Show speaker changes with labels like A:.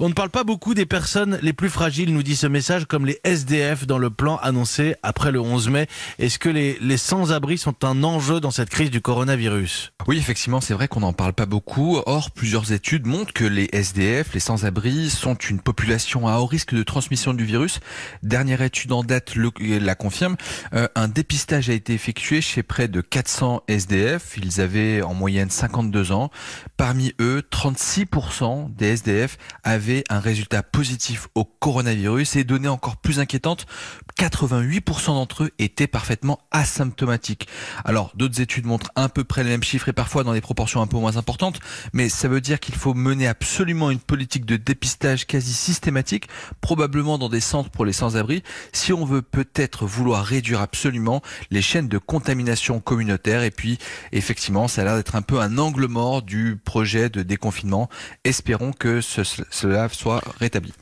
A: On ne parle pas beaucoup des personnes les plus fragiles, nous dit ce message, comme les SDF dans le plan annoncé après le 11 mai. Est-ce que les, sans-abri sont un enjeu dans cette crise du coronavirus?
B: Oui, effectivement, c'est vrai qu'on n'en parle pas beaucoup. Or, plusieurs études montrent que les SDF, les sans-abri, sont une population à haut risque de transmission du virus. Dernière étude en date la confirme. Euh, un dépistage a été effectué chez près de 400 SDF. Ils avaient en moyenne 52 ans. Parmi eux, 36% des SDF avaient un résultat positif au coronavirus et données encore plus inquiétantes, 88% d'entre eux étaient parfaitement asymptomatiques. Alors d'autres études montrent à peu près les mêmes chiffres et parfois dans des proportions un peu moins importantes, mais ça veut dire qu'il faut mener absolument une politique de dépistage quasi systématique, probablement dans des centres pour les sans-abri, si on veut peut-être vouloir réduire absolument les chaînes de contamination communautaire. Et puis effectivement, ça a l'air d'être un peu un angle mort du projet de déconfinement. Espérons que ce, cela soit rétabli.